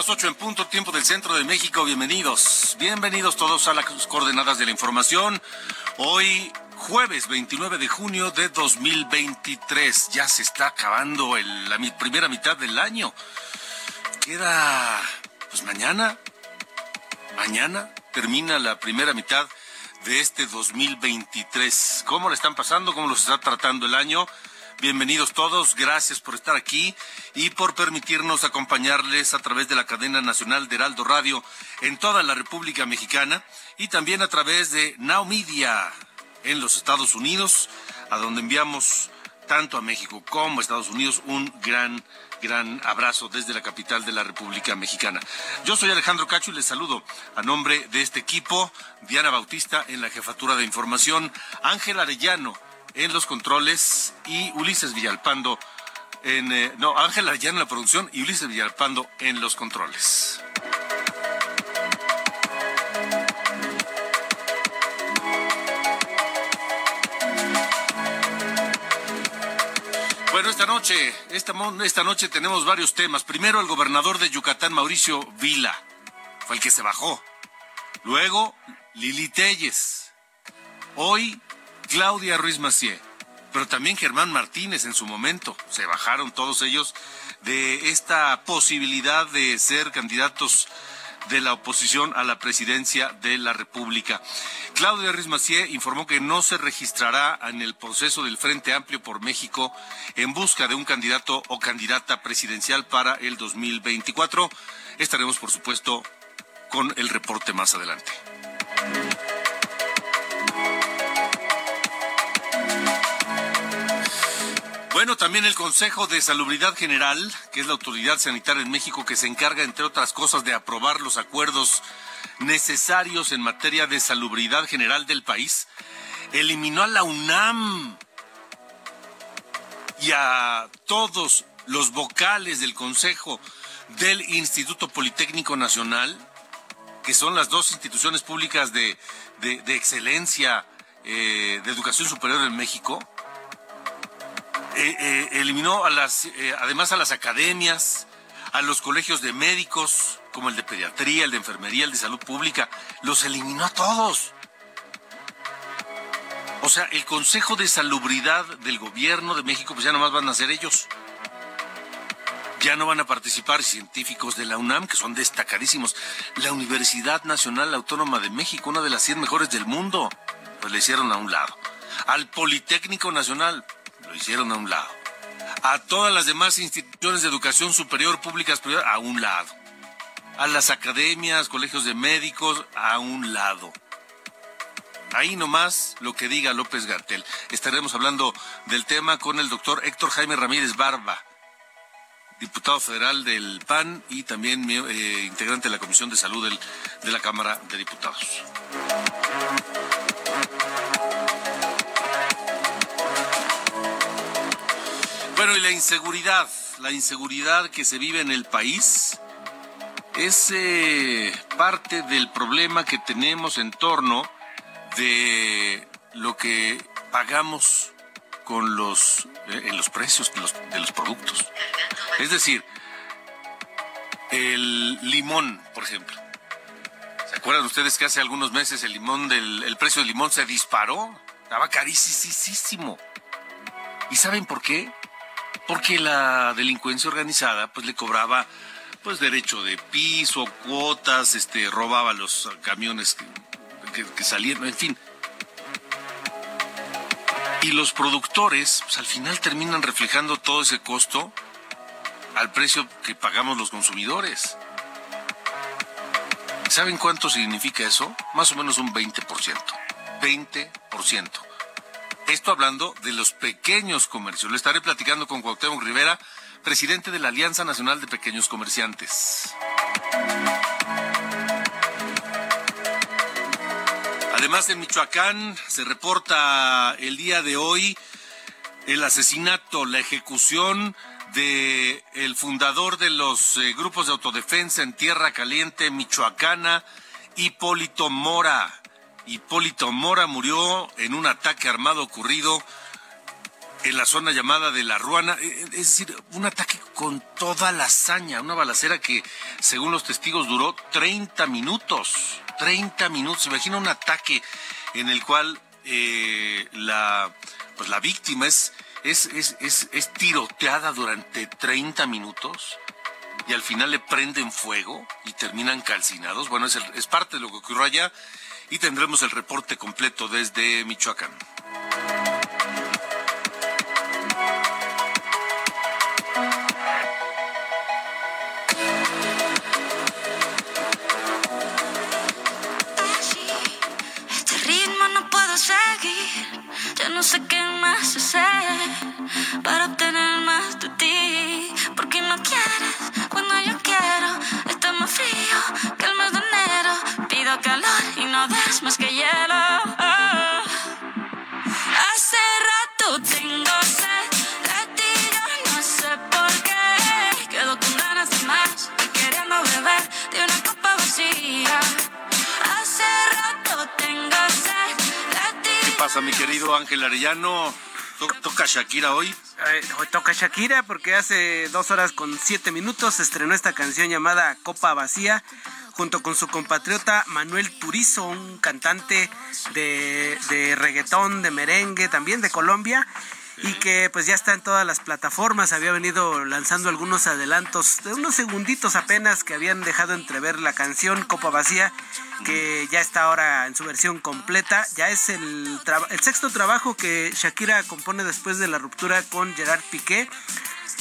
Las 8 en punto, tiempo del centro de México. Bienvenidos, bienvenidos todos a las coordenadas de la información. Hoy, jueves 29 de junio de 2023, ya se está acabando el- la mi- primera mitad del año. Queda, pues mañana, mañana termina la primera mitad de este 2023. ¿Cómo le están pasando? ¿Cómo los está tratando el año? Bienvenidos todos, gracias por estar aquí y por permitirnos acompañarles a través de la cadena nacional de Heraldo Radio en toda la República Mexicana y también a través de Now Media en los Estados Unidos, a donde enviamos tanto a México como a Estados Unidos un gran, gran abrazo desde la capital de la República Mexicana. Yo soy Alejandro Cacho y les saludo a nombre de este equipo, Diana Bautista en la jefatura de información, Ángel Arellano en los controles y Ulises Villalpando en, eh, no, Ángel Arellano en la producción y Ulises Villalpando en los controles. Bueno, esta noche, esta, esta noche tenemos varios temas. Primero, el gobernador de Yucatán, Mauricio Vila, fue el que se bajó. Luego, Lili Telles. Hoy, Claudia Ruiz Macié. Pero también Germán Martínez en su momento. Se bajaron todos ellos de esta posibilidad de ser candidatos de la oposición a la presidencia de la República. Claudia Ruiz Macié informó que no se registrará en el proceso del Frente Amplio por México en busca de un candidato o candidata presidencial para el 2024. Estaremos, por supuesto, con el reporte más adelante. Bueno, también el Consejo de Salubridad General, que es la autoridad sanitaria en México que se encarga, entre otras cosas, de aprobar los acuerdos necesarios en materia de salubridad general del país, eliminó a la UNAM y a todos los vocales del Consejo del Instituto Politécnico Nacional, que son las dos instituciones públicas de, de- excelencia eh, de educación superior en México, eh, eh, eliminó a las, eh, además a las academias, a los colegios de médicos, como el de pediatría, el de enfermería, el de salud pública, los eliminó a todos. O sea, el Consejo de Salubridad del Gobierno de México, pues ya nomás van a ser ellos. Ya no van a participar científicos de la UNAM, que son destacadísimos. La Universidad Nacional Autónoma de México, una de las 100 mejores del mundo, pues le hicieron a un lado. Al Politécnico Nacional, lo hicieron a un lado. A todas las demás instituciones de educación superior, públicas, privadas, a un lado. A las academias, colegios de médicos, a un lado. Ahí nomás lo que diga López Gartel. Estaremos hablando del tema con el doctor Héctor Jaime Ramírez Barba, diputado federal del PAN y también eh, integrante de la Comisión de Salud de la Cámara de Diputados. Bueno, y la inseguridad, la inseguridad que se vive en el país es eh, parte del problema que tenemos en torno de lo que pagamos con los eh, en los precios de los, productos. Es decir, el limón, por ejemplo. ¿Se acuerdan ustedes que hace algunos meses el limón del el precio del limón se disparó? Estaba carísimo. ¿Y saben por qué? Porque la delincuencia organizada pues le cobraba pues derecho de piso, cuotas, este robaba los camiones que, que salían, en fin. Y los productores pues al final terminan reflejando todo ese costo al precio que pagamos los consumidores. ¿Saben cuánto significa eso? Más o menos un 20%. 20%. Esto hablando de los pequeños comercios. Le estaré platicando con Cuauhtémoc Rivera, presidente de la Alianza Nacional de Pequeños Comerciantes. Además, en Michoacán se reporta el día de hoy el asesinato, la ejecución de el fundador de los eh, grupos de autodefensa en Tierra Caliente, Michoacana, Hipólito Mora. Hipólito Mora murió en un ataque armado ocurrido en la zona llamada de La Ruana, eh, eh, es decir, un ataque con toda la hazaña, una balacera que, según los testigos, duró 30 minutos. 30 minutos. Imagina un ataque en el cual la, pues la víctima es es, es, es, es tiroteada durante 30 minutos y al final le prenden fuego y terminan calcinados. Bueno, es, es parte de lo que ocurrió allá y tendremos el reporte completo desde Michoacán. Este ritmo no puedo seguir, ya no sé qué más hacer para obtener más de ti. Porque no quieres cuando yo quiero, está más frío calor y no des más que hielo. Oh. Hace rato tengo sed de ti, yo no sé por qué. Quedo con ganas de más y queriendo beber de una copa vacía. Hace rato tengo sed de ti. ¿Qué pasa, mi querido Ángel Arellano? To- ¿Toca Shakira hoy? Eh, hoy toca Shakira porque hace dos horas con siete minutos estrenó esta canción llamada Copa Vacía junto con su compatriota Manuel Turizo, un cantante de, de reggaetón, de merengue, también de Colombia y que pues ya está en todas las plataformas, había venido lanzando algunos adelantos de unos segunditos apenas que habían dejado entrever la canción Copa Vacía, que ya está ahora en su versión completa, ya es el, el sexto trabajo que Shakira compone después de la ruptura con Gerard Piqué,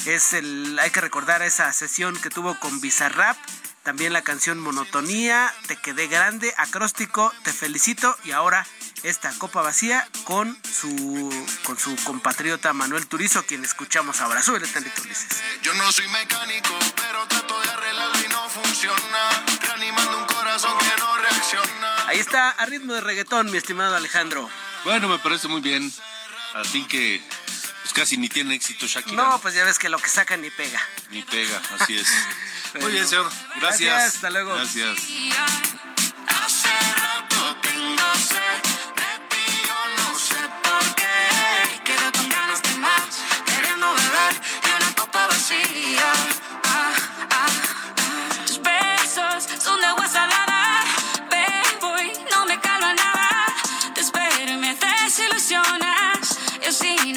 es el, hay que recordar esa sesión que tuvo con Bizarrap, también la canción Monotonía, Te quedé grande, Acróstico, Te felicito y ahora esta copa vacía con su con su compatriota Manuel Turizo, quien escuchamos ahora. Súbele tantito, Ulises. Yo no soy mecánico, pero trato de arreglarlo y no funciona. Reanimando un corazón que no reacciona. Ahí está, a ritmo de reggaetón, mi estimado Alejandro. Bueno, me parece muy bien. Así que pues casi ni tiene éxito Shakira. No, pues ya ves que lo que saca ni pega. Ni pega, así es. Muy bien, señor. Gracias. Gracias, hasta luego. Gracias.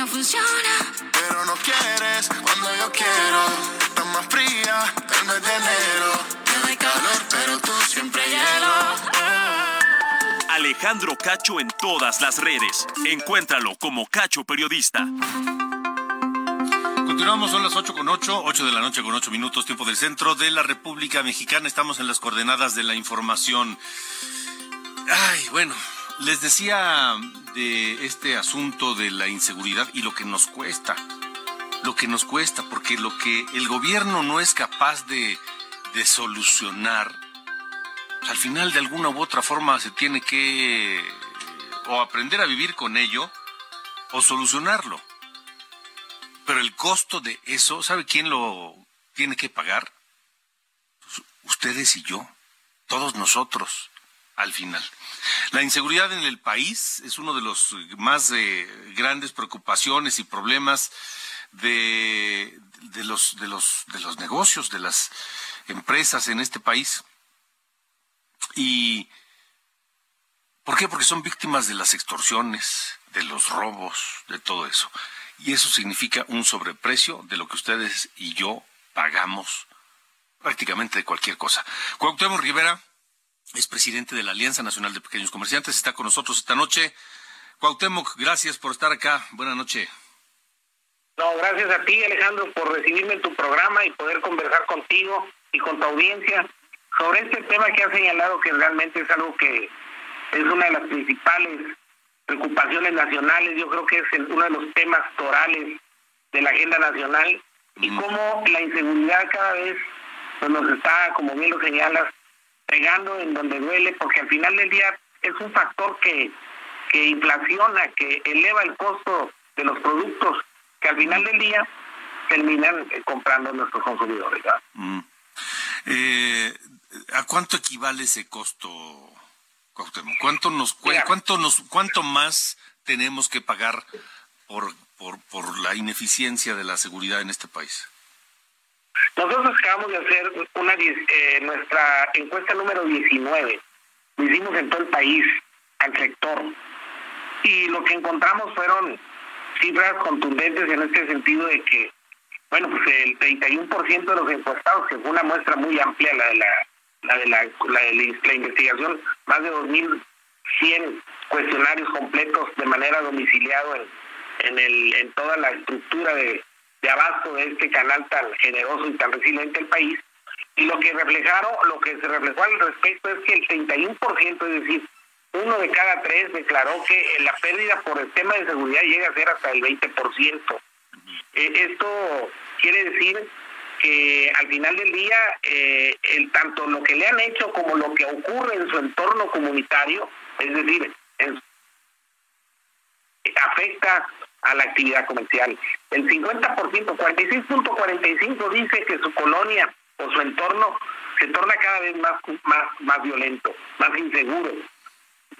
No funciona. Pero no quieres cuando yo quiero. Estás más fría que el mes de enero. Te doy calor, pero tú siempre hielo. Alejandro Cacho en todas las redes. Encuéntralo como Cacho Periodista. Continuamos, son las 8 con 8, 8 de la noche con 8 minutos, tiempo del centro de la República Mexicana. Estamos en las coordenadas de la información. Ay, bueno, les decía de este asunto de la inseguridad y lo que nos cuesta. Lo que nos cuesta, porque lo que el gobierno no es capaz de, de solucionar, pues, al final de alguna u otra forma se tiene que o aprender a vivir con ello o solucionarlo. Pero el costo de eso, ¿sabe quién lo tiene que pagar? Pues, ustedes y yo, todos nosotros, al final. La inseguridad en el país es uno de los más eh, grandes preocupaciones y problemas de, de los, de, los, de los negocios, de las empresas en este país. Y ¿por qué? Porque son víctimas de las extorsiones, de los robos, de todo eso. Y eso significa un sobreprecio de lo que ustedes y yo pagamos prácticamente de cualquier cosa. Cuauhtémoc Rivera es presidente de la Alianza Nacional de Pequeños Comerciantes, está con nosotros esta noche. Cuauhtémoc, gracias por estar acá. Buenas noches. No, gracias a ti, Alejandro, por recibirme en tu programa y poder conversar contigo y con tu audiencia sobre este tema que has señalado que realmente es algo que es una de las principales preocupaciones nacionales. Yo creo que es uno de los temas torales de la agenda nacional y cómo la inseguridad cada vez pues, nos está, como bien lo señalas, pegando en donde duele, porque al final del día es un factor que, que inflaciona, que eleva el costo de los productos que al final del día terminan eh, comprando nuestros consumidores. Mm. Eh, ¿A cuánto equivale ese costo, ¿Cuánto nos cuánto nos cuánto más tenemos que pagar por, por, por la ineficiencia de la seguridad en este país? Nosotros acabamos de hacer una eh, nuestra encuesta número 19. Lo hicimos en todo el país, al sector. Y lo que encontramos fueron cifras contundentes en este sentido de que, bueno, pues el 31% de los encuestados, que fue una muestra muy amplia la de la, la de la, la, investigación, más de 2.100 cuestionarios completos de manera domiciliado en, en, el, en toda la estructura de, de abasto de este canal tan generoso y tan resiliente del país. Y lo que reflejaron, lo que se reflejó al respecto es que el 31%, es decir, uno de cada tres declaró que la pérdida por el tema de seguridad llega a ser hasta el 20%. Eh, esto quiere decir que al final del día, eh, el, tanto lo que le han hecho como lo que ocurre en su entorno comunitario, es decir, afecta a la actividad comercial. El 50%, 46.45 dice que su colonia o su entorno se torna cada vez más, más, más violento, más inseguro.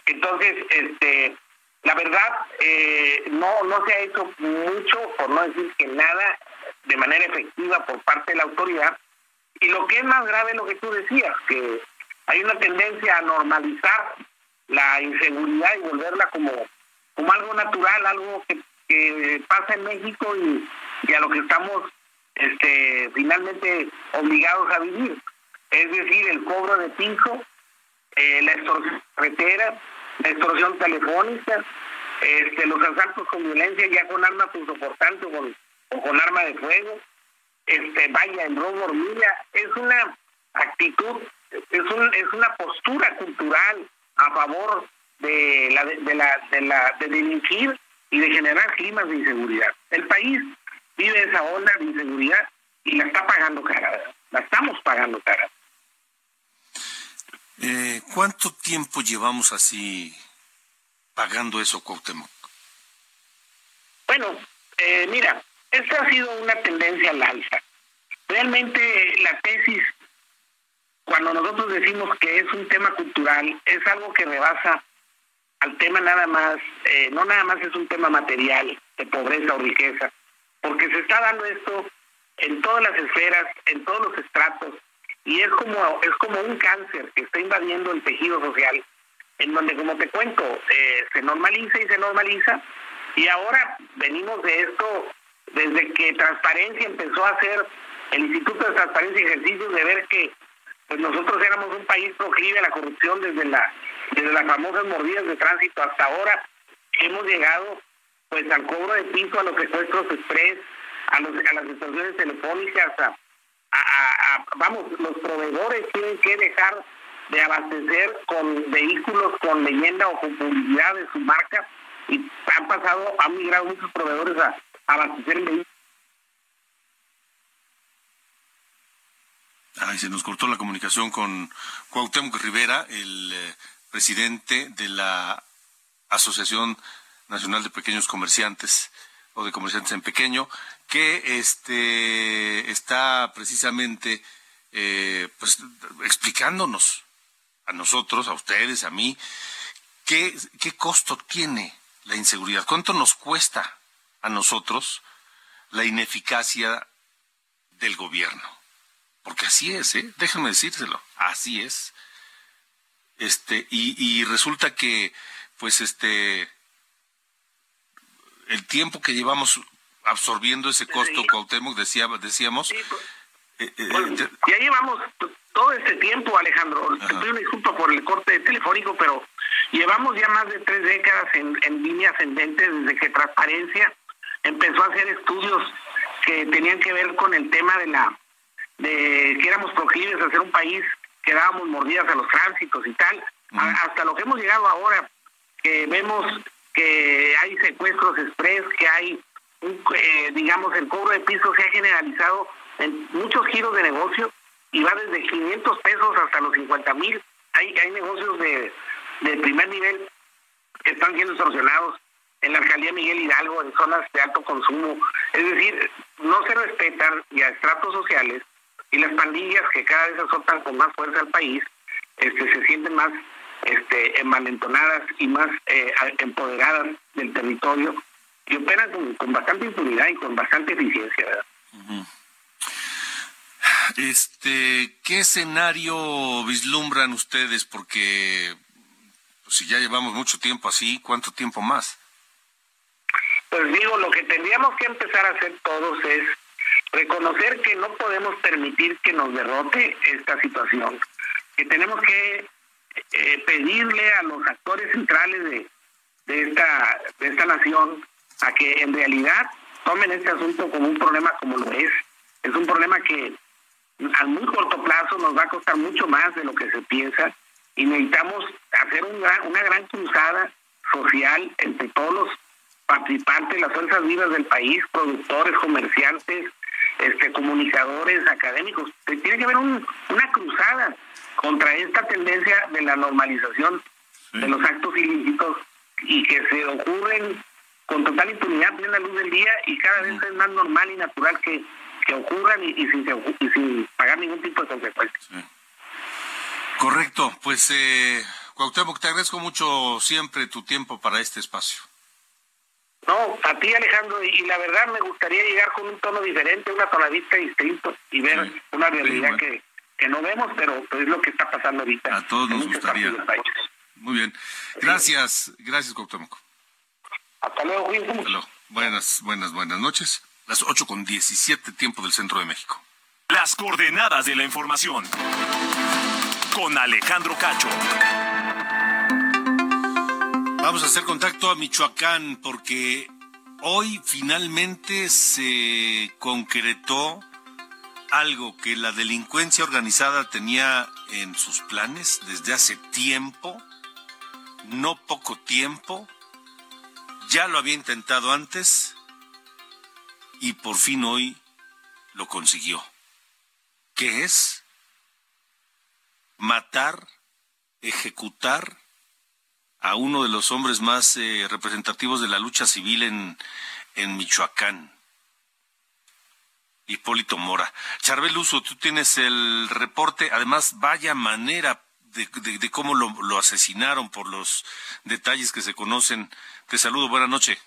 Entonces, este, la verdad, eh, no, no se ha hecho mucho, por no decir que nada, de manera efectiva por parte de la autoridad. Y lo que es más grave es lo que tú decías, que hay una tendencia a normalizar la inseguridad y volverla como, como algo natural, algo que pasa en México y, a lo que estamos este, finalmente obligados a vivir. Es decir, el cobro de piso, eh, la extorsión carretera, la extorsión telefónica, este, los asaltos con violencia ya con armas punzocortantes o con, con arma de fuego, este, vaya, el robo hormiga, es una actitud, es, un, es una postura cultural a favor de la de, la de la de delinquir y de generar climas de inseguridad. El país vive esa ola de inseguridad y la está pagando cara, la estamos pagando cara. Eh, ¿Cuánto tiempo llevamos así pagando eso, Cuauhtémoc? Bueno, eh, mira, esta ha sido una tendencia al alza. Realmente la tesis, cuando nosotros decimos que es un tema cultural, es algo que rebasa al tema nada más, eh, no nada más es un tema material de pobreza o riqueza, porque se está dando esto en todas las esferas, en todos los estratos, y es como, es como un cáncer que está invadiendo el tejido social, en donde, como te cuento, eh, se normaliza y se normaliza, y ahora venimos de esto desde que Transparencia empezó a hacer el Instituto de Transparencia y Ejercicios de ver que pues nosotros éramos un país proclive a la corrupción desde la desde las famosas mordidas de tránsito hasta ahora hemos llegado pues al cobro de piso, a los secuestros express, a, los, a las extorsiones telefónicas, a, vamos, los proveedores tienen que dejar de abastecer con vehículos con leyenda o con publicidad de su marca y han pasado, han migrado muchos proveedores a, abastecer el vehículo. Ay, se nos cortó la comunicación con Cuauhtémoc Rivera, el eh, presidente de la Asociación Nacional de Pequeños Comerciantes o de Comerciantes en Pequeño, que este, está precisamente eh, pues, explicándonos a nosotros, a ustedes, a mí, qué, qué costo tiene la inseguridad, cuánto nos cuesta a nosotros la ineficacia del gobierno. Porque así es, ¿eh? déjenme decírselo, así es Este, y, y resulta que, pues, este, el tiempo que llevamos absorbiendo ese costo, Cuauhtémoc, decía, decíamos. pues, eh, eh, Bueno, te- ya llevamos todo este tiempo, Alejandro. Te pido una disculpa por el corte telefónico, pero llevamos ya más de tres décadas en, en línea ascendente desde que Transparencia empezó a hacer estudios que tenían que ver con el tema de la de que éramos proclives a ser un país que dábamos mordidas a los tránsitos y tal, a- hasta lo que hemos llegado ahora, que vemos que hay secuestros express, que hay, un, eh, digamos, el cobro de piso se ha generalizado en muchos giros de negocio y va desde 500 pesos hasta los 50 mil. Hay, hay negocios de, de primer nivel que están siendo sancionados en la alcaldía Miguel Hidalgo, en zonas de alto consumo. Es decir, no se respetan ya estratos sociales y las pandillas que cada vez azotan con más fuerza al país este, se sienten más este, envalentonadas y más eh, empoderadas del territorio y operan con, con bastante impunidad y con bastante eficiencia. ¿verdad? Este, ¿qué escenario vislumbran ustedes? Porque pues, si ya llevamos mucho tiempo así, ¿cuánto tiempo más? Pues digo, lo que tendríamos que empezar a hacer todos es reconocer que no podemos permitir que nos derrote esta situación, que tenemos que eh, pedirle a los actores centrales de, de esta de esta nación a que en realidad tomen este asunto como un problema como lo es. Es un problema que a muy corto plazo nos va a costar mucho más de lo que se piensa y necesitamos hacer un gran- una gran cruzada social entre todos los participantes, las fuerzas vivas del país, productores, comerciantes, este, comunicadores, académicos. Tiene que haber un- una cruzada contra esta tendencia de la normalización de los actos ilícitos y que se ocurren con total impunidad en la luz del día y cada vez es más normal y natural que, que ocurran y, y sin, y sin pagar ningún tipo de consecuencias. Correcto, pues eh, Cuauhtémoc, te agradezco mucho siempre tu tiempo para este espacio. No, a ti Alejandro, y, y la verdad me gustaría llegar con un tono diferente, una tonadita distinto y ver Sí, una sí, realidad bueno. que, que no vemos, pero, pero es lo que está pasando ahorita. A todos nos gustaría. Muy bien. Gracias, gracias Cuauhtémoc. Hasta luego. Hasta luego. Buenas, buenas, buenas noches. Las 8 con 17 tiempo del centro de México. Las coordenadas de la información. Con Alejandro Cacho. Vamos a hacer contacto a Michoacán porque hoy finalmente se concretó algo que la delincuencia organizada tenía en sus planes desde hace tiempo, no poco tiempo, ya lo había intentado antes y por fin hoy lo consiguió. ¿Qué es? Matar, ejecutar a uno de los hombres más eh, representativos de la lucha civil en, en Michoacán, Hipólito Mora. Charbel Uso, tú tienes el reporte, además vaya manera de, de- de cómo lo, asesinaron por los detalles que se conocen. Te saludo, buena noche.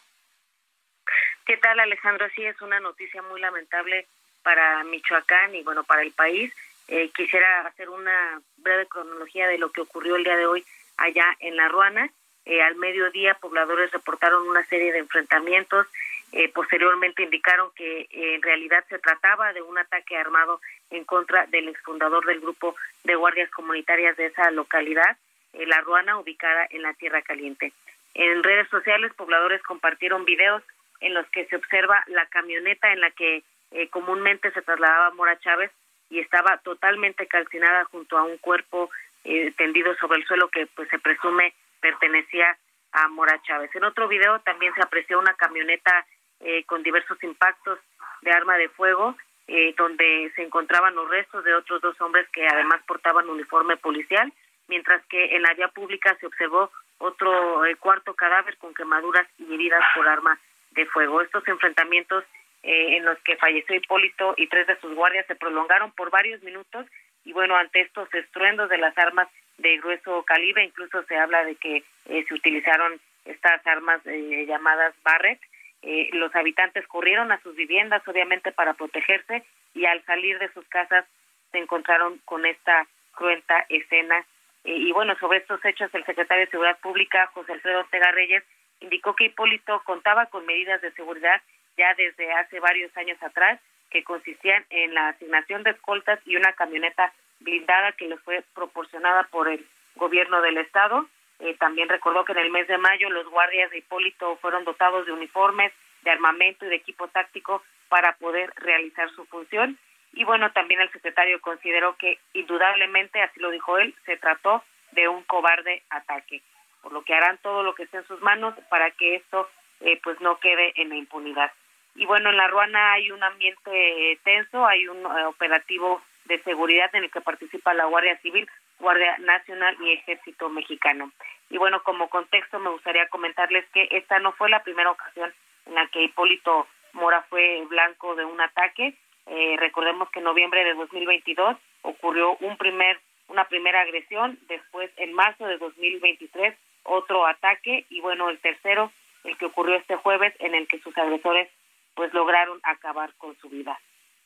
¿Qué tal, Alejandro? Sí, es una noticia muy lamentable para Michoacán y, bueno, para el país. Eh, quisiera hacer una breve cronología de lo que ocurrió el día de hoy allá en La Ruana. Eh, al mediodía, pobladores reportaron una serie de enfrentamientos. Eh, posteriormente indicaron que eh, en realidad se trataba de un ataque armado en contra del exfundador del grupo de guardias comunitarias de esa localidad, La Ruana, ubicada en la Tierra Caliente. En redes sociales, pobladores compartieron videos en los que se observa la camioneta en la que comúnmente se trasladaba Mora Chávez y estaba totalmente calcinada junto a un cuerpo eh, tendido sobre el suelo que pues se presume pertenecía a Mora Chávez. En otro video también se apreció una camioneta eh, con diversos impactos de arma de fuego, eh, donde se encontraban los restos de otros dos hombres que además portaban uniforme policial, mientras que en la vía pública se observó otro eh, cuarto cadáver con quemaduras y heridas por arma de fuego. Estos enfrentamientos eh, en los que falleció Hipólito y tres de sus guardias se prolongaron por varios minutos y bueno, ante estos estruendos de las armas de grueso calibre, incluso se habla de que eh, se utilizaron estas armas eh, llamadas Barrett. Eh, los habitantes corrieron a sus viviendas, obviamente, para protegerse y al salir de sus casas se encontraron con esta cruenta escena Eh, y bueno, sobre estos hechos, el secretario de Seguridad Pública, José Alfredo Ortega Reyes, indicó que Hipólito contaba con medidas de seguridad ya desde hace varios años atrás, que consistían en la asignación de escoltas y una camioneta blindada que le fue proporcionada por el gobierno del estado. Eh, también recordó que en el mes de mayo los guardias de Hipólito fueron dotados de uniformes, de armamento y de equipo táctico para poder realizar su función. Y bueno, también el secretario consideró que indudablemente, así lo dijo él, se trató de un cobarde ataque, por lo que harán todo lo que esté en sus manos para que esto eh, pues no quede en la impunidad. Y bueno, en la Ruana hay un ambiente tenso, hay un eh, operativo de seguridad en el que participa la Guardia Civil, Guardia Nacional y Ejército Mexicano. Y bueno, como contexto me gustaría comentarles que esta no fue la primera ocasión en la que Hipólito Mora fue blanco de un ataque. Eh, recordemos que en noviembre de 2022 ocurrió un primer, una primera agresión, después en marzo de 2023 otro ataque y bueno, el tercero, el que ocurrió este jueves en el que sus agresores pues lograron acabar con su vida.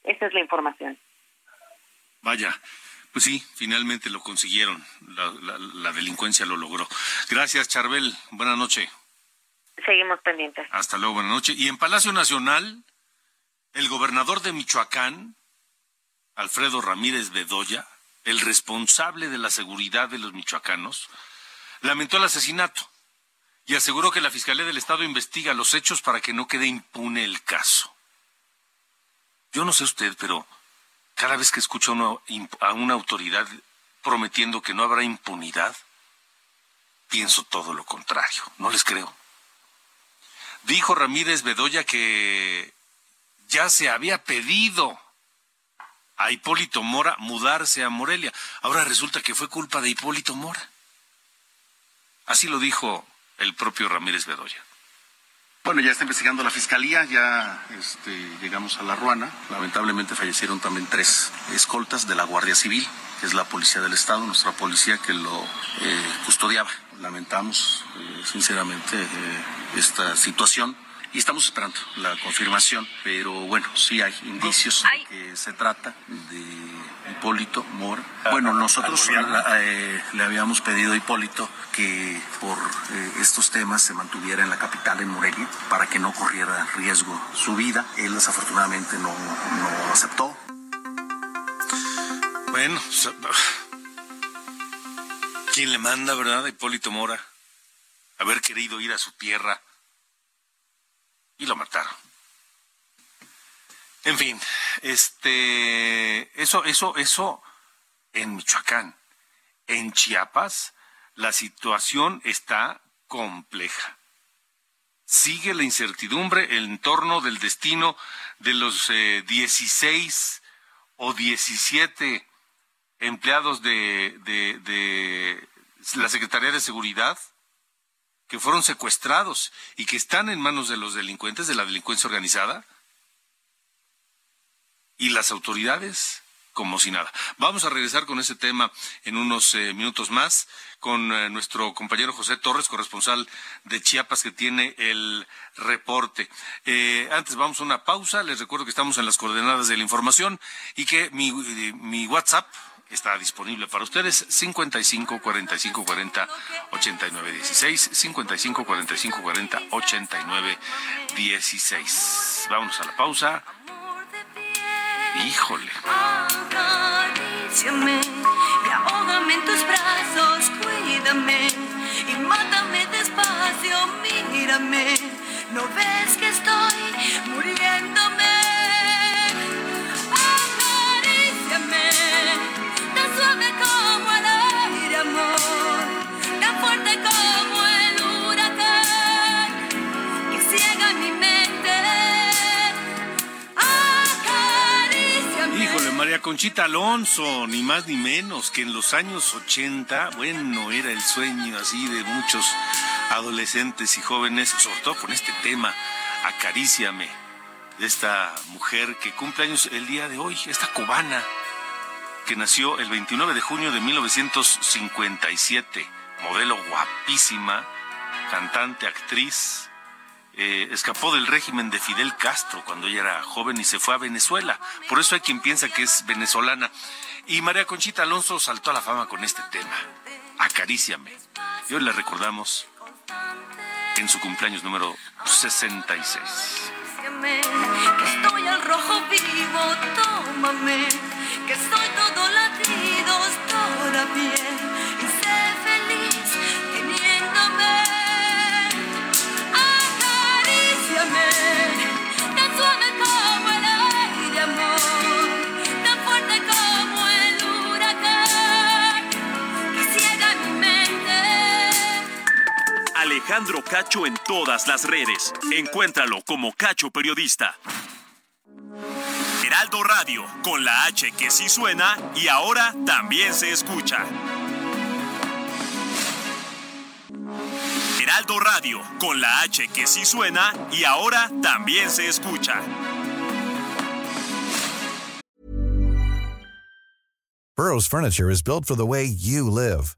Esa es la información. Vaya, pues sí, finalmente lo consiguieron. La, delincuencia lo logró. Gracias, Charbel. Buenas noches. Seguimos pendientes. Hasta luego, buenas noches. Y en Palacio Nacional, el gobernador de Michoacán, Alfredo Ramírez Bedoya, el responsable de la seguridad de los michoacanos, lamentó el asesinato y aseguró que la Fiscalía del Estado investiga los hechos para que no quede impune el caso. Yo no sé usted, pero cada vez que escucho a una autoridad prometiendo que no habrá impunidad, pienso todo lo contrario. No les creo. Dijo Ramírez Bedoya que ya se había pedido a Hipólito Mora mudarse a Morelia. Ahora resulta que fue culpa de Hipólito Mora. Así lo dijo el propio Ramírez Bedoya. Bueno, ya está investigando la fiscalía, ya este, llegamos a la Ruana. Lamentablemente fallecieron también tres escoltas de la Guardia Civil, que es la policía del Estado, nuestra policía que lo eh, custodiaba. Lamentamos eh, sinceramente eh, esta situación y estamos esperando la confirmación, pero bueno, sí hay indicios de que se trata de Hipólito Mora. Bueno, nosotros eh, le habíamos pedido a Hipólito que por eh, estos temas se mantuviera en la capital, en Morelia, para que no corriera riesgo su vida. Él desafortunadamente no, no aceptó. Bueno, ¿quién le manda, verdad, a Hipólito Mora? Haber querido ir a su tierra y lo mataron. En fin, este, eso, eso, eso en Michoacán. En Chiapas, la situación está compleja. Sigue la incertidumbre en torno del destino de los 16 eh, o 17 empleados de, de la Secretaría de Seguridad que fueron secuestrados y que están en manos de los delincuentes, de la delincuencia organizada y las autoridades como si nada. Vamos a regresar con ese tema en unos eh, minutos más con eh, nuestro compañero José Torres, corresponsal de Chiapas, que tiene el reporte. Eh, antes vamos a una pausa. Les recuerdo que estamos en las coordenadas de la información y que mi, WhatsApp está disponible para ustedes 55 45 40 89 16 55 45 40 89 16 vámonos a la pausa Híjole. Acaríciame y ahógame en tus brazos, cuídame y mátame despacio, mírame. ¿No ves que estoy María Conchita Alonso, ni más ni menos que en los años 80, bueno, era el sueño así de muchos adolescentes y jóvenes, sobre todo con este tema, Acaríciame, de esta mujer que cumple años el día de hoy, esta cubana, que nació el 29 de junio de 1957, modelo guapísima, cantante, actriz, eh, escapó del régimen de Fidel Castro cuando ella era joven y se fue a Venezuela. Por eso hay quien piensa que es venezolana. Y María Conchita Alonso saltó a la fama con este tema. Acaríciame. Y hoy le recordamos en su cumpleaños número 66. Que estoy al rojo vivo, tómame. Que soy todo latidos, toda Alejandro Cacho en todas las redes. Encuéntralo como Cacho Periodista. Heraldo Radio, con la H que sí suena y ahora también se escucha. Heraldo Radio, con la H que sí suena y ahora también se escucha. Burrow's furniture is built for the way you live.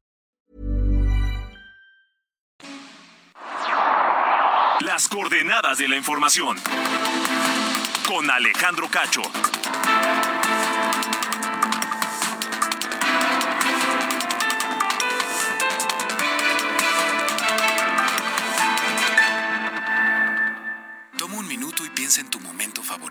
Las coordenadas de la información. Con Alejandro Cacho. Toma un minuto y piensa en tu momento favorito.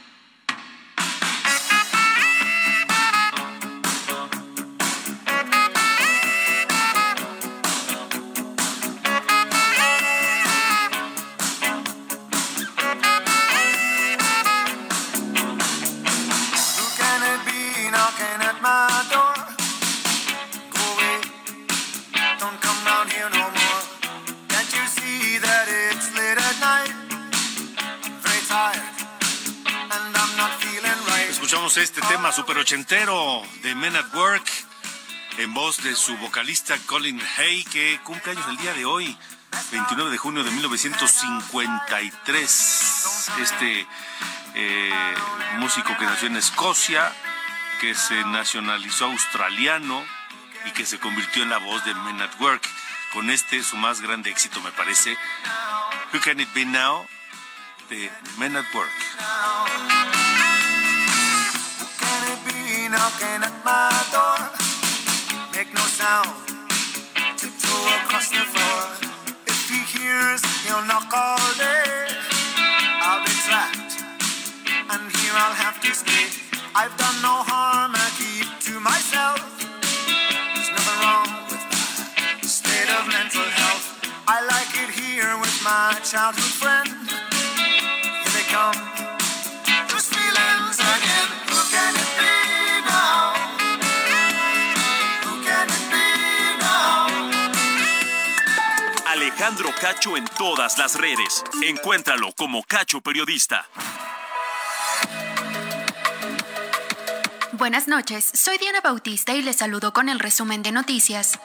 Este tema super ochentero de Men at Work en voz de su vocalista Colin Hay, que cumple años el día de hoy, 29 de junio de 1953. Este eh, músico que nació en Escocia, que se nacionalizó australiano y que se convirtió en la voz de Men at Work. Con este, su más grande éxito, me parece, Who Can It Be Now? de Men at Work. Knocking at my door? Make no sound, tiptoe across the floor. If he hears, he'll knock all day. I'll be trapped, and here I'll have to stay. I've done no harm, I keep to myself. There's nothing wrong with my state of mental health. I like it here with my childhood friend. Here they come, Cacho en todas las redes. Encuéntralo como Cacho Periodista. Buenas noches, soy Diana Bautista y les saludo con el resumen de noticias.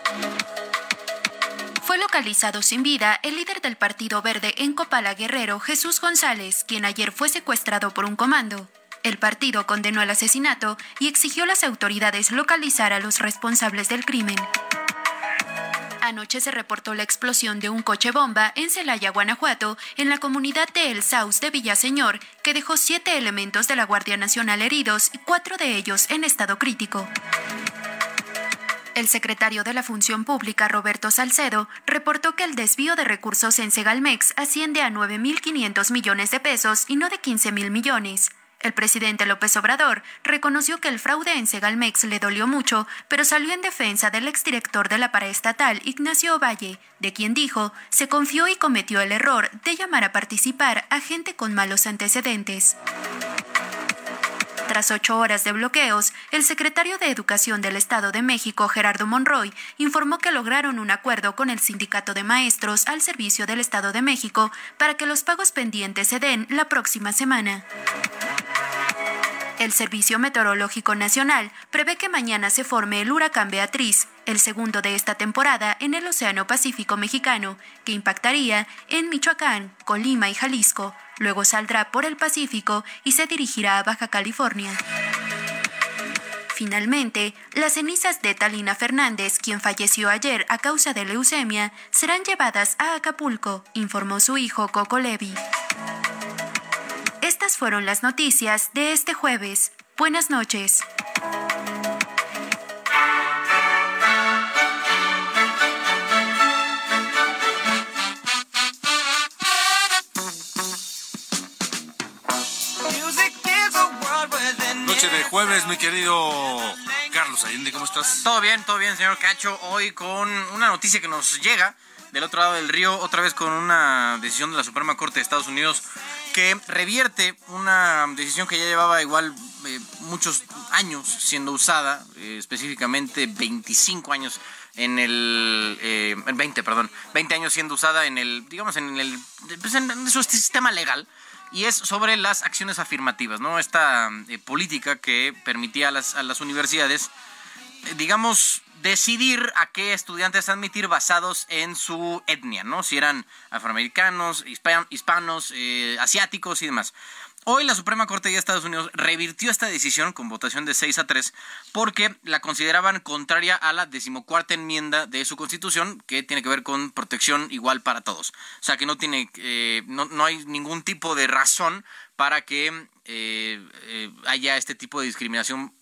Fue localizado sin vida el líder del Partido Verde en Copala Guerrero, Jesús González, quien ayer fue secuestrado por un comando. El partido condenó el asesinato y exigió a las autoridades localizar a los responsables del crimen. Anoche se reportó la explosión de un coche bomba en Celaya, Guanajuato, en la comunidad de El Saus de Villaseñor, que dejó siete elementos de la Guardia Nacional heridos y cuatro de ellos en estado crítico. El secretario de la Función Pública, Roberto Salcedo, reportó que el desvío de recursos en Segalmex asciende a 9.500 millones de pesos y no de 15.000 millones. El presidente López Obrador reconoció que el fraude en Segalmex le dolió mucho, pero salió en defensa del exdirector de la paraestatal, Ignacio Valle, de quien dijo se confió y cometió el error de llamar a participar a gente con malos antecedentes. Tras ocho horas de bloqueos, el secretario de Educación del Estado de México, Gerardo Monroy, informó que lograron un acuerdo con el Sindicato de Maestros al servicio del Estado de México para que los pagos pendientes se den la próxima semana. El Servicio Meteorológico Nacional prevé que mañana se forme el huracán Beatriz, el segundo de esta temporada en el Océano Pacífico mexicano, que impactaría en Michoacán, Colima y Jalisco. Luego saldrá por el Pacífico y se dirigirá a Baja California. Finalmente, las cenizas de Talina Fernández, quien falleció ayer a causa de leucemia, serán llevadas a Acapulco, informó su hijo Coco Levi. Estas fueron las noticias de este jueves. Buenas noches. Noche de jueves, mi querido Carlos Allende, ¿cómo estás? Todo bien, todo bien, señor Cacho. Hoy con una noticia que nos llega del otro lado del río, otra vez con una decisión de la Suprema Corte de Estados Unidos que revierte una decisión que ya llevaba igual eh, muchos años siendo usada, eh, específicamente 25 años en el eh, 20, perdón, 20 años siendo usada en el, digamos, en el, pues en su sistema legal y es sobre las acciones afirmativas, ¿no? Esta eh, política que permitía a las, a las universidades, digamos, decidir a qué estudiantes admitir basados en su etnia, ¿no? Si eran afroamericanos, hispan- hispanos, eh, asiáticos y demás. Hoy la Suprema Corte de Estados Unidos revirtió esta decisión con votación de 6 a 3 porque la consideraban contraria a la decimocuarta enmienda de su constitución que tiene que ver con protección igual para todos. O sea que no tiene, eh, no, no hay ningún tipo de razón para que eh, eh, haya este tipo de discriminación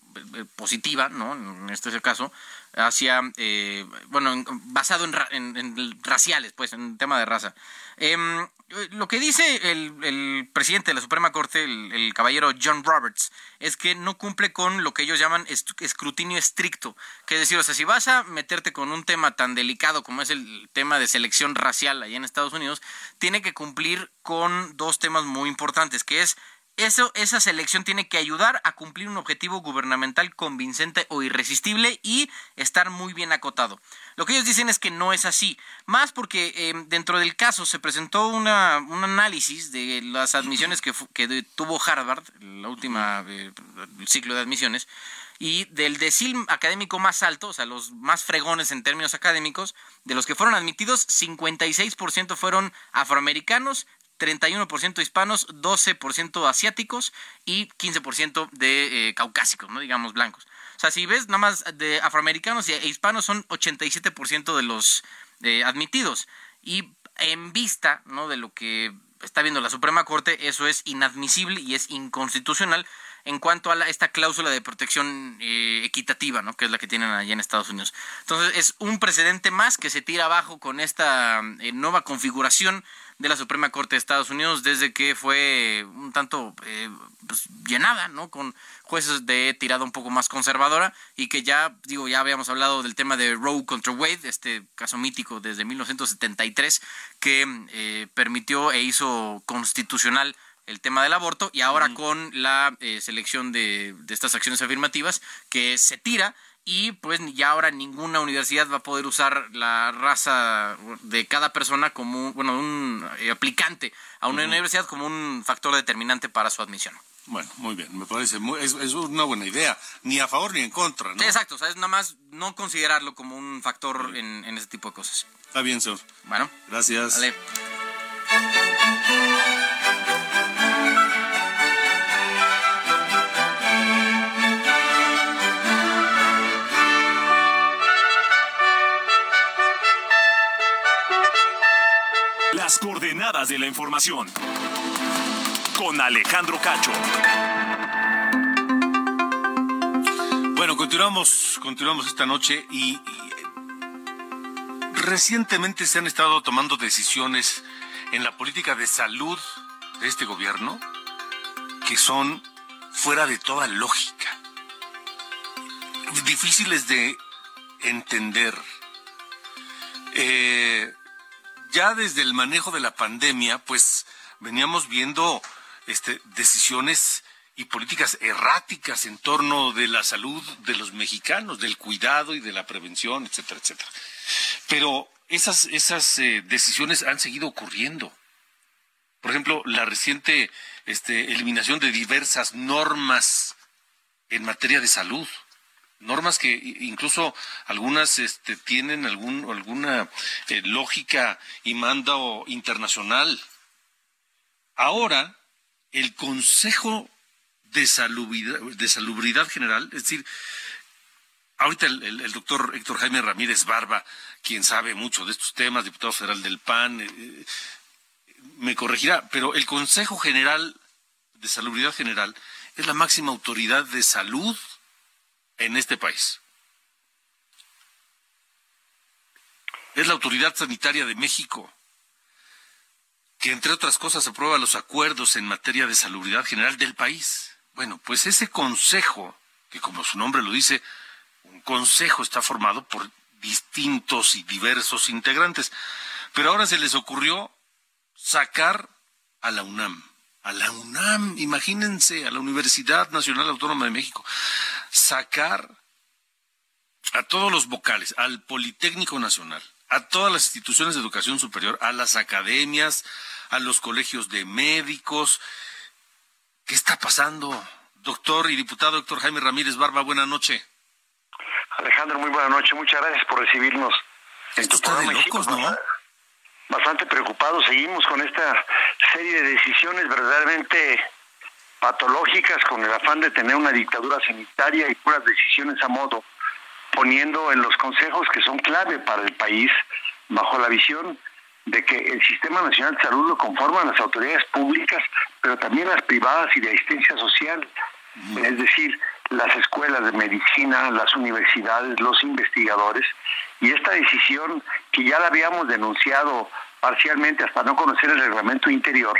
positiva, ¿no? En este caso, hacia, eh, bueno, en- basado en, ra- en- en raciales, pues, en tema de raza. Em, lo que dice el, presidente de la Suprema Corte, el, caballero John Roberts, es que no cumple con lo que ellos llaman escrutinio estricto. Que es decir, o sea, si vas a meterte con un tema tan delicado como es el tema de selección racial allá en Estados Unidos, tiene que cumplir con dos temas muy importantes, que es eso, esa selección tiene que ayudar a cumplir un objetivo gubernamental convincente o irresistible y estar muy bien acotado. Lo que ellos dicen es que no es así, más porque eh, dentro del caso se presentó una, un análisis de las admisiones que, que tuvo Harvard, la última eh, ciclo de admisiones, y del decil académico más alto, o sea, los más fregones en términos académicos, de los que fueron admitidos, 56% fueron afroamericanos, 31% hispanos, 12% asiáticos y 15% de eh, caucásicos, ¿no? digamos blancos. O sea, si ves, nada más de afroamericanos e hispanos son 87% de los eh, admitidos. Y en vista ¿no? de lo que está viendo la Suprema Corte, eso es inadmisible y es inconstitucional en cuanto a la- esta cláusula de protección eh, equitativa, ¿no? que es la que tienen allá en Estados Unidos. Entonces es un precedente más que se tira abajo con esta eh, nueva configuración de la Suprema Corte de Estados Unidos desde que fue un tanto eh, pues, llenada, ¿no? Con jueces de tirada un poco más conservadora y que ya, digo, ya habíamos hablado del tema de Roe contra Wade, este caso mítico desde 1973 que eh, permitió e hizo constitucional el tema del aborto y ahora con la eh, selección de, de estas acciones afirmativas que se tira y pues ya ahora ninguna universidad va a poder usar la raza de cada persona como bueno, un eh, aplicante a una universidad como un factor determinante para su admisión. Bueno, muy bien, me parece, muy- es, es una buena idea, ni a favor ni en contra, ¿no? Sí, exacto, o sea, es nada más no considerarlo como un factor en, en ese tipo de cosas. Está bien, señor. Bueno. Gracias. Vale. De la información. Con Alejandro Cacho. Bueno, continuamos, continuamos esta noche y, y, eh, recientemente se han estado tomando decisiones en la política de salud de este gobierno que son fuera de toda lógica, difíciles de entender. Eh, ya desde el manejo de la pandemia, pues veníamos viendo este, decisiones y políticas erráticas en torno de la salud de los mexicanos, del cuidado y de la prevención, etcétera, etcétera. Pero esas, esas eh, decisiones han seguido ocurriendo. Por ejemplo, la reciente este, eliminación de diversas normas en materia de salud. Normas que incluso algunas este, tienen algún, alguna eh, lógica y mando internacional. Ahora, el Consejo de Salubridad, de Salubridad General, es decir, ahorita el, doctor Héctor Jaime Ramírez Barba, quien sabe mucho de estos temas, diputado federal del PAN, eh, me corregirá, pero el Consejo General de Salubridad General es la máxima autoridad de salud en este país. Es la autoridad sanitaria de México, que entre otras cosas aprueba los acuerdos en materia de salubridad general del país. Bueno, pues ese consejo, que como su nombre lo dice, un consejo está formado por distintos y diversos integrantes, pero ahora se les ocurrió sacar a la UNAM. A la UNAM, imagínense, a la Universidad Nacional Autónoma de México. Sacar a todos los vocales, al Politécnico Nacional, a todas las instituciones de educación superior, a las academias, a los colegios de médicos. ¿Qué está pasando? Doctor y diputado doctor Jaime Ramírez Barba, buena noche. Alejandro, muy buena noche. Muchas gracias por recibirnos. Esto está de locos, ¿no? bastante preocupados. Seguimos con esta serie de decisiones verdaderamente patológicas con el afán de tener una dictadura sanitaria y puras decisiones a modo, poniendo en los consejos que son clave para el país bajo la visión de que el Sistema Nacional de Salud lo conforman las autoridades públicas, pero también las privadas y de asistencia social, es decir, las escuelas de medicina, las universidades, los investigadores, y esta decisión que ya la habíamos denunciado parcialmente hasta no conocer el reglamento interior,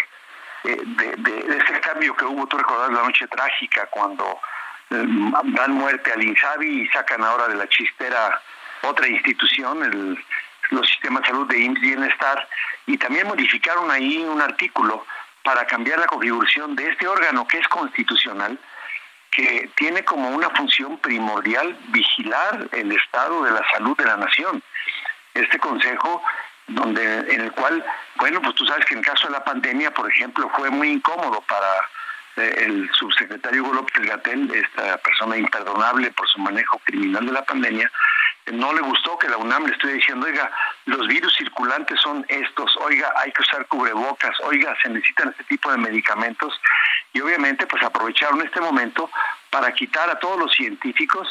eh, de, ese cambio que hubo, tú recordás la noche trágica cuando eh, dan muerte al INSABI y sacan ahora de la chistera otra institución, el, los sistemas de salud de IMSS Bienestar, y también modificaron ahí un artículo para cambiar la configuración de este órgano que es constitucional, que tiene como una función primordial vigilar el estado de la salud de la nación. Este consejo donde en el cual, bueno, pues tú sabes que en caso de la pandemia, por ejemplo, fue muy incómodo para eh, el subsecretario Hugo López Gatel, esta persona imperdonable por su manejo criminal de la pandemia, no le gustó que la UNAM le estuviera diciendo, oiga, los virus circulantes son estos, oiga, hay que usar cubrebocas, oiga, se necesitan este tipo de medicamentos, y obviamente pues aprovecharon este momento para quitar a todos los científicos,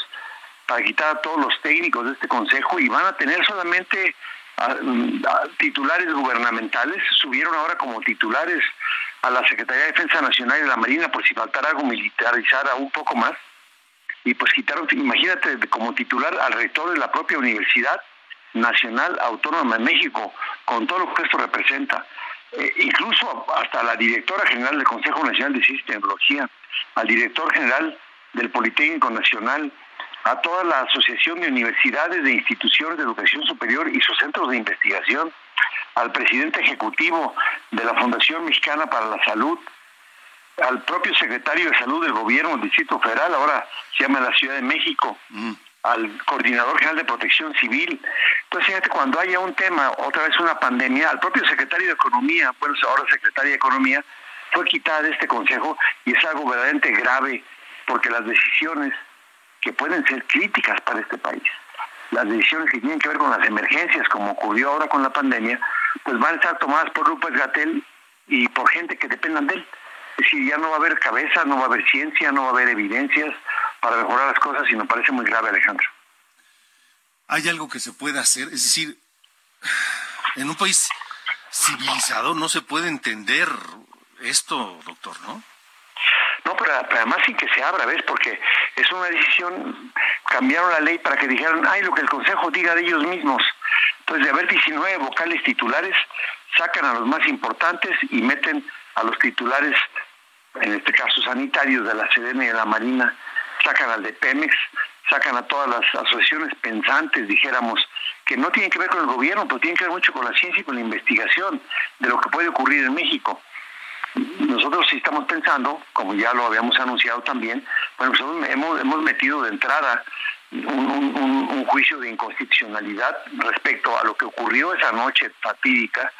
para quitar a todos los técnicos de este consejo y van a tener solamente titulares gubernamentales, subieron ahora como titulares a la Secretaría de Defensa Nacional y la Marina por si faltara algo militarizar un poco más y pues quitaron, imagínate, como titular al rector de la propia Universidad Nacional Autónoma de México, con todo lo que esto representa. Eh, incluso hasta la directora general del Consejo Nacional de Ciencia y Tecnología, al director general del Politécnico Nacional, a toda la Asociación de Universidades, de Instituciones de Educación Superior y sus centros de investigación, al presidente ejecutivo de la Fundación Mexicana para la Salud, al propio secretario de Salud del Gobierno del Distrito Federal, ahora se llama la Ciudad de México, mm al coordinador general de protección civil. Entonces, fíjate, cuando haya un tema, otra vez una pandemia, al propio secretario de Economía, bueno, ahora secretaria de Economía, fue quitada de este consejo y es algo verdaderamente grave porque las decisiones que pueden ser críticas para este país, las decisiones que tienen que ver con las emergencias, como ocurrió ahora con la pandemia, pues van a estar tomadas por Rupert Gatel y por gente que dependan de él. Es decir, ya no va a haber cabeza, no va a haber ciencia, no va a haber evidencias, para mejorar las cosas y me parece muy grave, Alejandro. ¿Hay algo que se pueda hacer? Es decir, en un país civilizado no se puede entender esto, doctor, ¿no? No, pero, además sin que se abra, ¿ves? Porque es una decisión, cambiaron la ley para que dijeran, ay, lo que el Consejo diga de ellos mismos. Entonces, de haber 19 vocales titulares, sacan a los más importantes y meten a los titulares, en este caso sanitarios, de la CDN y de la Marina, sacan al de Pemex, sacan a todas las asociaciones pensantes, dijéramos, que no tienen que ver con el gobierno, pero tienen que ver mucho con la ciencia y con la investigación de lo que puede ocurrir en México. Nosotros sí estamos pensando, como ya lo habíamos anunciado también, bueno, nosotros hemos, hemos metido de entrada un, un- un juicio de inconstitucionalidad respecto a lo que ocurrió esa noche fatídica,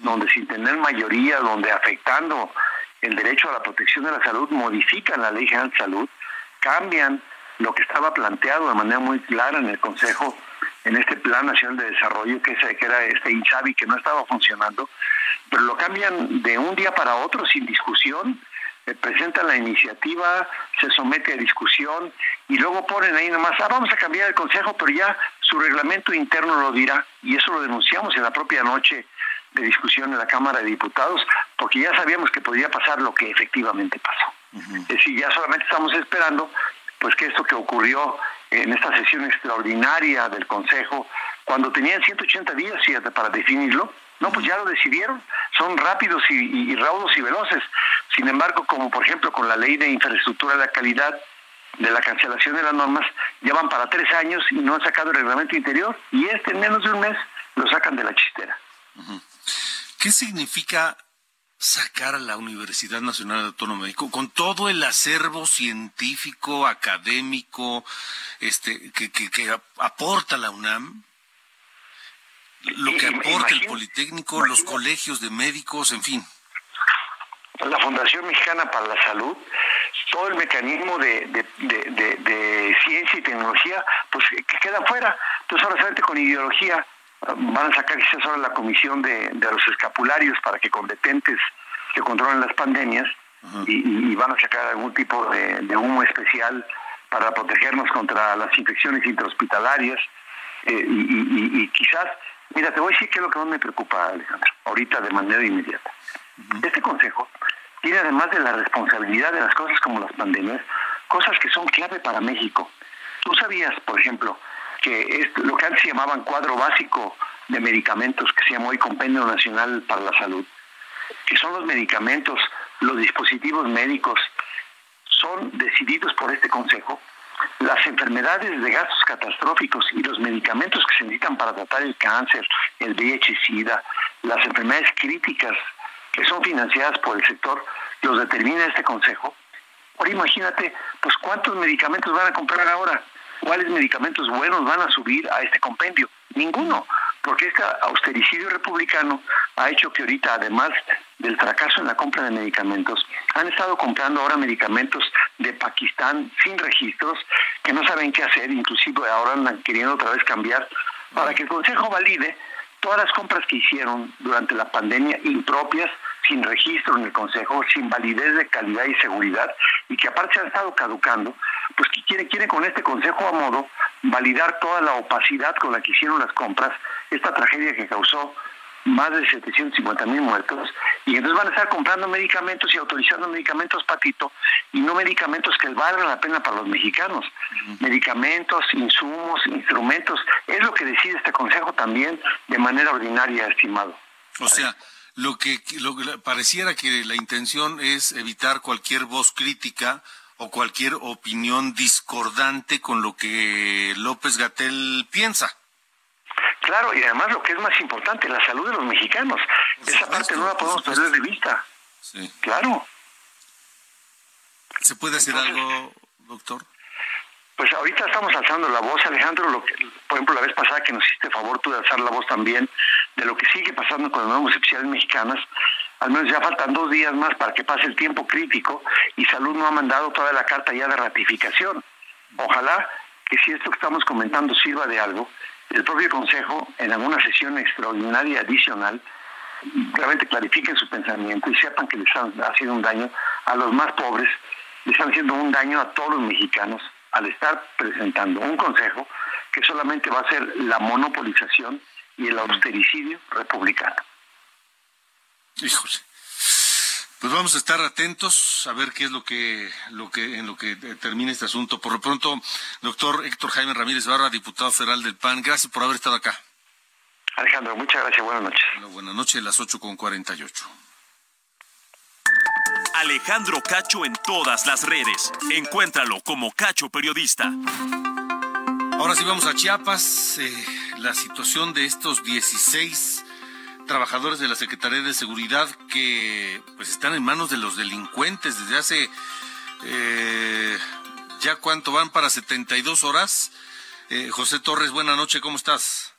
donde sin tener mayoría, donde afectando el derecho a la protección de la salud, modifican la Ley General de Salud, cambian lo que estaba planteado de manera muy clara en el Consejo, en este Plan Nacional de Desarrollo, que, es- que era este INSABI, que no estaba funcionando, pero lo cambian de un día para otro sin discusión, eh, presentan la iniciativa, se somete a discusión y luego ponen ahí nomás, ah, vamos a cambiar el Consejo, pero ya su reglamento interno lo dirá, y eso lo denunciamos en la propia noche de discusión en la Cámara de Diputados, porque ya sabíamos que podía pasar lo que efectivamente pasó. Es decir, ya solamente estamos esperando pues que esto que ocurrió en esta sesión extraordinaria del Consejo, cuando tenían 180 días para definirlo, no, pues ya lo decidieron, son rápidos y, y- y raudos y veloces. Sin embargo, como por ejemplo con la ley de infraestructura de la calidad, de la cancelación de las normas, ya van para tres años y no han sacado el reglamento interior, y este en menos de un mes lo sacan de la chistera. ¿Qué significa sacar a la Universidad Nacional Autónoma de México con todo el acervo científico, académico, este, que, que, que ap- aporta la UNAM? Lo que aporta el Politécnico, los colegios de médicos, en fin. la Fundación Mexicana para la Salud, todo el mecanismo de, de- de- ciencia y tecnología, pues que que queda fuera. Entonces ahora solamente con ideología ah, van a sacar quizás ahora la comisión de, de los escapularios para que competentes que controlen las pandemias y, y- y van a sacar algún tipo de, humo especial para protegernos contra las infecciones intrahospitalarias eh, y, y- y- y quizás, mira, te voy a decir qué es lo que más me preocupa, Alejandro, ahorita de manera inmediata. Este consejo tiene además de la responsabilidad de las cosas como las pandemias, cosas que son clave para México. Tú sabías, por ejemplo, que esto- lo que antes se llamaban cuadro básico de medicamentos, que se llama hoy Compendio Nacional para la Salud, que son los medicamentos, los dispositivos médicos, son decididos por este consejo. Las enfermedades de gastos catastróficos y los medicamentos que se necesitan para tratar el cáncer, el VIH-Sida, las enfermedades críticas que son financiadas por el sector, los determina este consejo. Ahora imagínate, pues cuántos medicamentos van a comprar ahora, cuáles medicamentos buenos van a subir a este compendio. Ninguno, porque este austericidio republicano ha hecho que ahorita, además del fracaso en la compra de medicamentos, han estado comprando ahora medicamentos de Pakistán sin registros, que no saben qué hacer, inclusive ahora andan queriendo otra vez cambiar, para que el Consejo valide todas las compras que hicieron durante la pandemia impropias, sin registro en el Consejo, sin validez de calidad y seguridad, y que aparte se han estado caducando, pues que quiere, quiere con este Consejo a modo validar toda la opacidad con la que hicieron las compras, esta tragedia que causó más de 750 mil muertos, y entonces van a estar comprando medicamentos y autorizando medicamentos patito, y no medicamentos que valgan la pena para los mexicanos. Medicamentos, insumos, instrumentos, es lo que decide este Consejo también de manera ordinaria, estimado. O sea, lo que, lo que pareciera que la intención es evitar cualquier voz crítica o cualquier opinión discordante con lo que López Gatel piensa. Claro, y además lo que es más importante, la salud de los mexicanos. Esa parte no la podemos perder de vista. Sí. Claro. ¿Se puede hacer algo, doctor? Pues ahorita estamos alzando la voz, Alejandro, lo que, por ejemplo, la vez pasada que nos hiciste favor tú de alzar la voz también de lo que sigue pasando con las nuevas especiales mexicanas. Al menos ya faltan dos días más para que pase el tiempo crítico y Salud no ha mandado toda la carta ya de ratificación. Ojalá que si esto que estamos comentando sirva de algo, el propio Consejo, en alguna sesión extraordinaria adicional, realmente clarifiquen su pensamiento y sepan que les han haciendo un daño a los más pobres, les están haciendo un daño a todos los mexicanos al estar presentando un consejo que solamente va a ser la monopolización y el austericidio republicano. Híjole. Pues vamos a estar atentos a ver qué es lo que, lo que, en lo que termina este asunto. Por lo pronto, doctor Héctor Jaime Ramírez Barra, diputado federal del PAN, gracias por haber estado acá. Alejandro, muchas gracias, buenas noches. Bueno, buenas noches, las 8 con 48. Alejandro Cacho en todas las redes. Encuéntralo como Cacho Periodista. Ahora sí vamos a Chiapas. Eh, la situación de estos 16 trabajadores de la Secretaría de Seguridad que pues están en manos de los delincuentes desde hace eh, ya cuánto van para 72 horas. Eh, José Torres, buena noche, ¿cómo estás?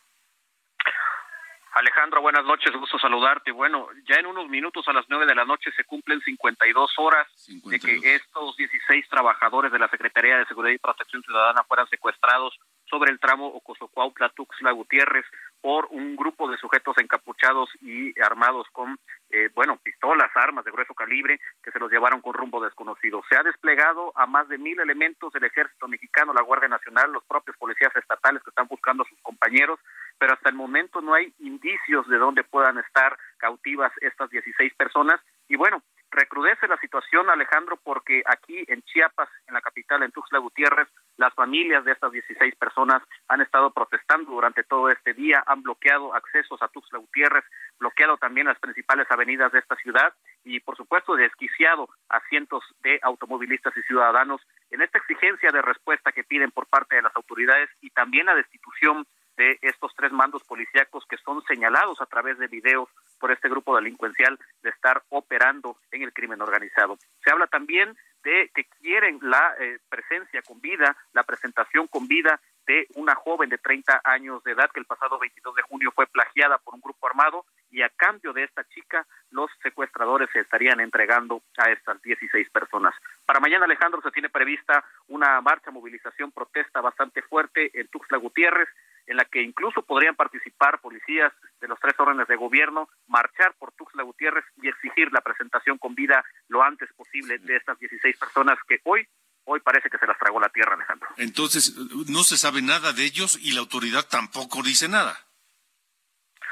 Alejandro, buenas noches, gusto saludarte. Bueno, ya en unos minutos a las nueve de la noche se cumplen 52 horas de que estos 16 trabajadores de la Secretaría de Seguridad y Protección Ciudadana fueran secuestrados sobre el tramo Ocosocuautla-Tuxtla Gutiérrez por un grupo de sujetos encapuchados y armados con, eh, bueno, pistolas, armas de grueso calibre que se los llevaron con rumbo desconocido. Se ha desplegado a más de mil elementos del ejército mexicano, la Guardia Nacional, los propios policías estatales que están buscando a sus compañeros, pero hasta el momento no hay indicios de dónde puedan estar cautivas estas 16 personas. Y bueno, recrudece la situación, Alejandro, porque aquí en Chiapas, en la capital, en Tuxtla Gutiérrez, las familias de estas 16 personas han estado protestando durante todo este día, han bloqueado accesos a Tuxtla Gutiérrez, bloqueado también las principales avenidas de esta ciudad y, por supuesto, desquiciado a cientos de automovilistas y ciudadanos. En esta exigencia de respuesta que piden por parte de las autoridades y también la destitución de estos tres mandos policíacos que son señalados a través de videos por este grupo delincuencial de estar operando en el crimen organizado. Se habla también de que quieren la eh, presencia con vida, la presentación con vida de una joven de 30 años de edad que el pasado 22 de junio fue plagiada por un grupo armado y a cambio de esta chica los secuestradores se estarían entregando a estas 16 personas. Para mañana Alejandro se tiene prevista una marcha, movilización, protesta bastante fuerte en Tuxtla Gutiérrez en la que incluso podrían participar policías de los tres órdenes de gobierno, marchar por Tuxtla Gutiérrez y exigir la presentación con vida lo antes posible de estas 16 personas que hoy hoy parece que se las tragó la tierra, Alejandro. Entonces, no se sabe nada de ellos y la autoridad tampoco dice nada.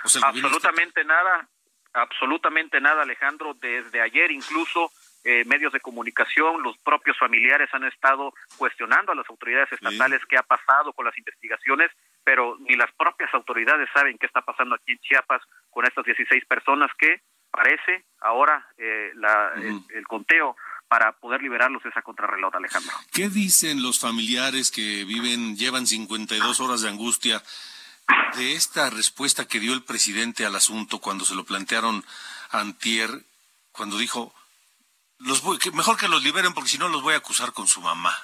Absolutamente nada, absolutamente nada, Alejandro. Desde ayer incluso eh, medios de comunicación, los propios familiares han estado cuestionando a las autoridades estatales qué ha pasado con las investigaciones pero ni las propias autoridades saben qué está pasando aquí en Chiapas con estas 16 personas que parece ahora eh, el, conteo para poder liberarlos de esa contrarreloj, Alejandro. ¿Qué dicen los familiares que viven, llevan 52 horas de angustia de esta respuesta que dio el presidente al asunto cuando se lo plantearon antier, cuando dijo, los mejor que los liberen porque si no los voy a acusar con su mamá?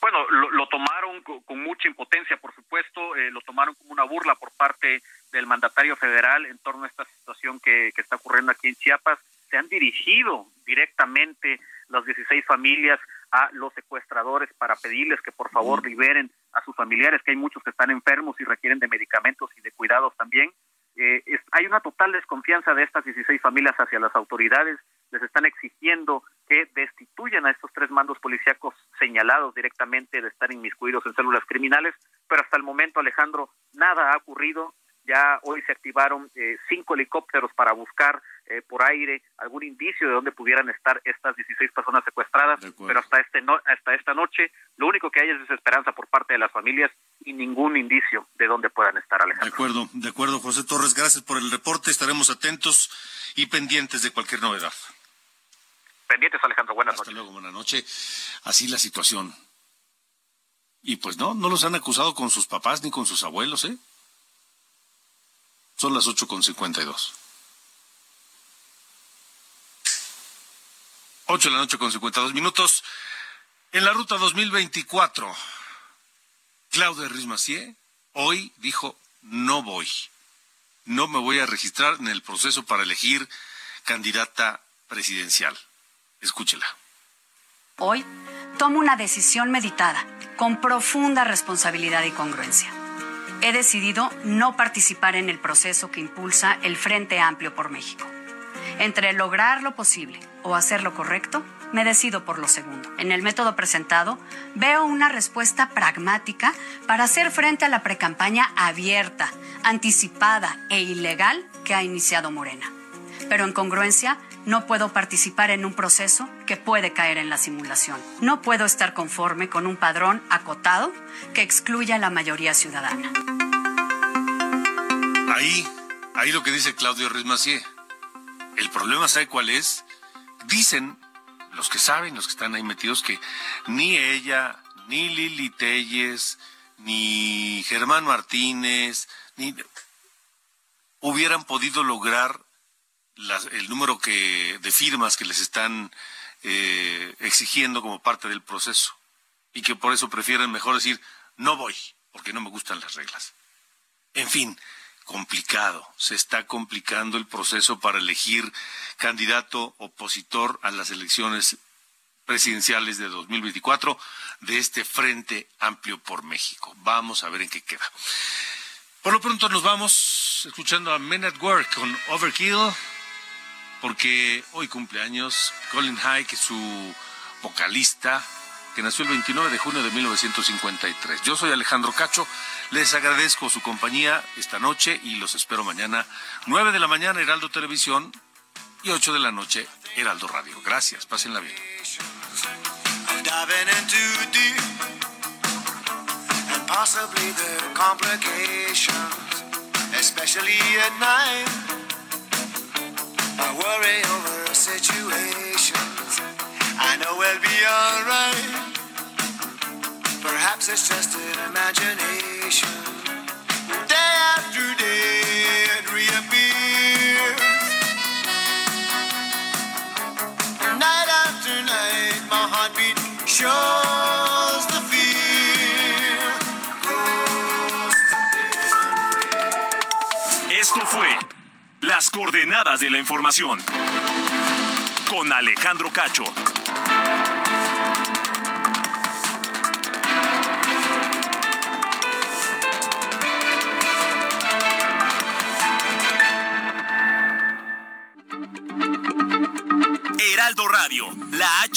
Bueno, lo, tomaron con, mucha impotencia, por supuesto, eh, lo tomaron como una burla por parte del mandatario federal en torno a esta situación que, está ocurriendo aquí en Chiapas. Se han dirigido directamente las 16 familias a los secuestradores para pedirles que por favor liberen sus familiares, que hay muchos que están enfermos y requieren de medicamentos y de cuidados también. Eh, hay una total desconfianza de estas 16 familias hacia las autoridades, les están exigiendo que destituyan a estos tres mandos policíacos señalados directamente de estar inmiscuidos en células criminales, pero hasta el momento, Alejandro, nada ha ocurrido. Ya hoy se activaron eh, cinco helicópteros para buscar eh, por aire algún indicio de dónde pudieran estar estas 16 personas secuestradas, pero hasta, este no, hasta esta noche lo único que hay es desesperanza por parte de las familias y ningún indicio de dónde puedan estar, Alejandro. De acuerdo, de acuerdo, José Torres, gracias por el reporte, estaremos atentos y pendientes de cualquier novedad. Pendientes, Alejandro. Buenas Hasta luego, buenas noches. Así la situación. Y pues no, no los han acusado con sus papás ni con sus abuelos, ¿eh? Son las ocho con cincuenta y dos. Ocho de la noche con cincuenta dos minutos. En la ruta 2024, Claudia Rismacier hoy dijo, no voy. No me voy a registrar en el proceso para elegir candidata presidencial. Escúchela. Hoy tomo una decisión meditada, con profunda responsabilidad y congruencia. He decidido no participar en el proceso que impulsa el Frente Amplio por México. Entre lograr lo posible o hacer lo correcto, me decido por lo segundo. En el método presentado, veo una respuesta pragmática para hacer frente a la precampaña abierta, anticipada e ilegal que ha iniciado Morena. Pero en congruencia, no puedo participar en un proceso que puede caer en la simulación. No puedo estar conforme con un padrón acotado que excluya a la mayoría ciudadana. Ahí, ahí lo que dice Claudio Rismacier. El problema, ¿sabe cuál es? Dicen los que saben, los que están ahí metidos, que ni ella, ni Lili Telles, ni Germán Martínez, ni hubieran podido lograr el número que, de firmas que les están eh, exigiendo como parte del proceso y que por eso prefieren mejor decir no voy porque no me gustan las reglas. En fin, complicado, se está complicando el proceso para elegir candidato opositor a las elecciones presidenciales de 2024 de este Frente Amplio por México. Vamos a ver en qué queda. Por lo pronto nos vamos escuchando a Men at Work con Overkill porque hoy cumpleaños Colin High, que su vocalista, que nació el 29 de junio de 1953. Yo soy Alejandro Cacho, les agradezco su compañía esta noche y los espero mañana, 9 de la mañana, Heraldo Televisión y 8 de la noche, Heraldo Radio. Gracias, pásenla bien. I know we'll be alright. Perhaps it's just an imagination. Day after day it reappears. Night after night, my heartbeat shows the fear. Esto fue Las coordenadas de la información. Con Alejandro Cacho.